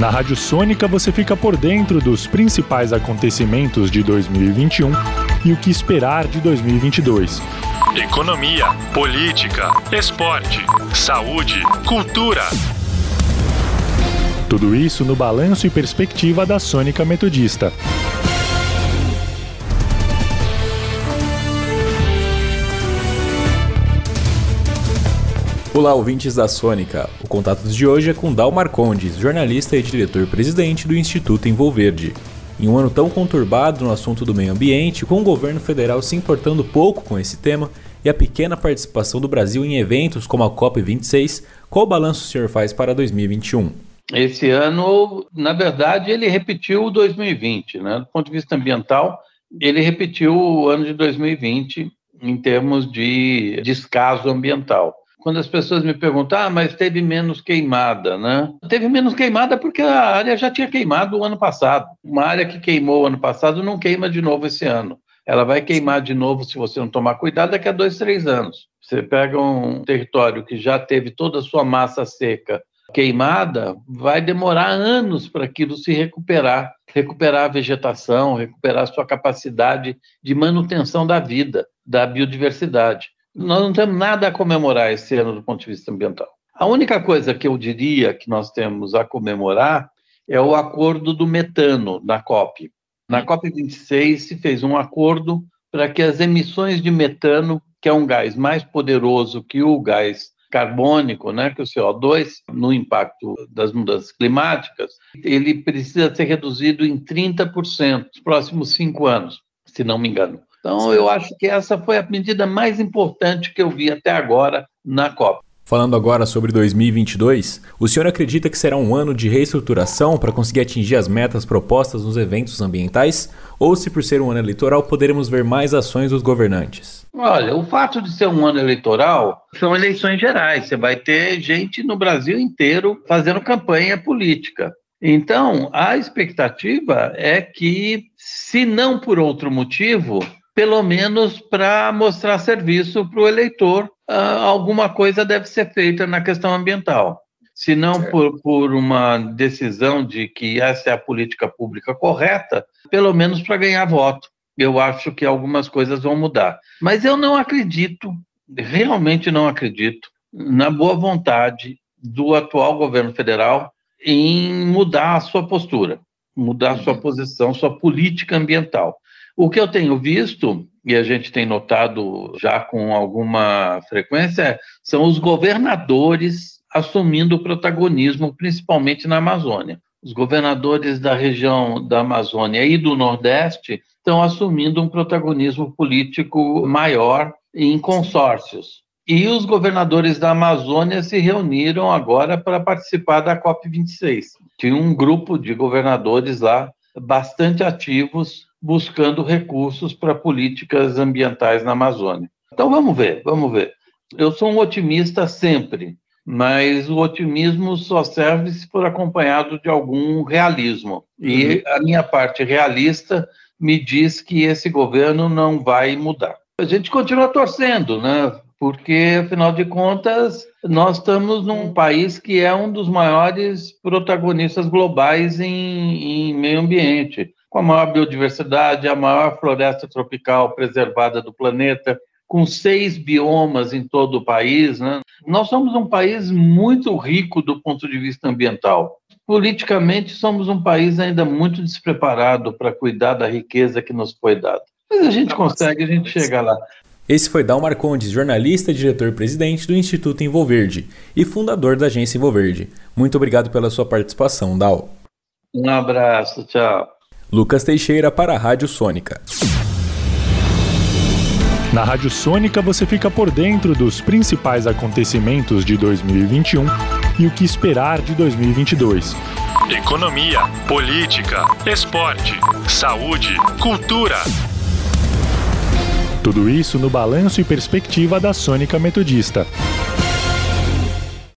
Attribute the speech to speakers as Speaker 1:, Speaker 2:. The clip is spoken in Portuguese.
Speaker 1: Na Rádio Sônica você fica por dentro dos principais acontecimentos de 2021 e o que esperar de 2022.
Speaker 2: Economia, política, esporte, saúde, cultura.
Speaker 1: Tudo isso no balanço e perspectiva da Sônica Metodista.
Speaker 3: Olá, ouvintes da Sônica. O contato de hoje é com Dal Marcondes, jornalista e diretor-presidente do Instituto Envolverde. Em um ano tão conturbado no assunto do meio ambiente, com o governo federal se importando pouco com esse tema e a pequena participação do Brasil em eventos como a COP26, qual balanço o senhor faz para 2021?
Speaker 4: Esse ano, na verdade, ele repetiu o 2020, né? Do ponto de vista ambiental, ele repetiu o ano de 2020 em termos de descaso ambiental quando as pessoas me perguntam, ah, mas teve menos queimada, né? Teve menos queimada porque a área já tinha queimado o ano passado. Uma área que queimou o ano passado não queima de novo esse ano. Ela vai queimar de novo se você não tomar cuidado daqui a dois, três anos. Você pega um território que já teve toda a sua massa seca queimada, vai demorar anos para aquilo se recuperar, recuperar a vegetação, recuperar a sua capacidade de manutenção da vida, da biodiversidade. Nós não temos nada a comemorar esse ano do ponto de vista ambiental. A única coisa que eu diria que nós temos a comemorar é o acordo do metano na COP. Na COP26 se fez um acordo para que as emissões de metano, que é um gás mais poderoso que o gás carbônico, né, que o CO2, no impacto das mudanças climáticas, ele precisa ser reduzido em 30% nos próximos cinco anos, se não me engano. Então, eu acho que essa foi a medida mais importante que eu vi até agora na COP.
Speaker 3: Falando agora sobre 2022, o senhor acredita que será um ano de reestruturação para conseguir atingir as metas propostas nos eventos ambientais? Ou se por ser um ano eleitoral poderemos ver mais ações dos governantes?
Speaker 4: Olha, o fato de ser um ano eleitoral são eleições gerais. Você vai ter gente no Brasil inteiro fazendo campanha política. Então, a expectativa é que, se não por outro motivo, pelo menos para mostrar serviço para o eleitor, ah, alguma coisa deve ser feita na questão ambiental. Se não por, por uma decisão de que essa é a política pública correta, pelo menos para ganhar voto. Eu acho que algumas coisas vão mudar. Mas eu não acredito, realmente não acredito, na boa vontade do atual governo federal em mudar a sua postura, mudar a sua uhum. posição, sua política ambiental. O que eu tenho visto, e a gente tem notado já com alguma frequência, são os governadores assumindo o protagonismo, principalmente na Amazônia. Os governadores da região da Amazônia e do Nordeste estão assumindo um protagonismo político maior em consórcios. E os governadores da Amazônia se reuniram agora para participar da COP26. Tinha um grupo de governadores lá bastante ativos buscando recursos para políticas ambientais na Amazônia. Então vamos ver, vamos ver. Eu sou um otimista sempre, mas o otimismo só serve se for acompanhado de algum realismo. E uhum. a minha parte realista me diz que esse governo não vai mudar. A gente continua torcendo, né? Porque, afinal de contas, nós estamos num país que é um dos maiores protagonistas globais em, em meio ambiente com a maior biodiversidade, a maior floresta tropical preservada do planeta, com seis biomas em todo o país. Né? Nós somos um país muito rico do ponto de vista ambiental. Politicamente, somos um país ainda muito despreparado para cuidar da riqueza que nos foi dada. Mas a gente consegue, a gente chega lá.
Speaker 3: Esse foi Dal Marcondes, jornalista e diretor-presidente do Instituto Envolverde e fundador da agência Envolverde. Muito obrigado pela sua participação, Dal.
Speaker 4: Um abraço, tchau.
Speaker 3: Lucas Teixeira para a Rádio Sônica.
Speaker 1: Na Rádio Sônica você fica por dentro dos principais acontecimentos de 2021 e o que esperar de 2022.
Speaker 2: Economia, política, esporte, saúde, cultura.
Speaker 1: Tudo isso no balanço e perspectiva da Sônica Metodista.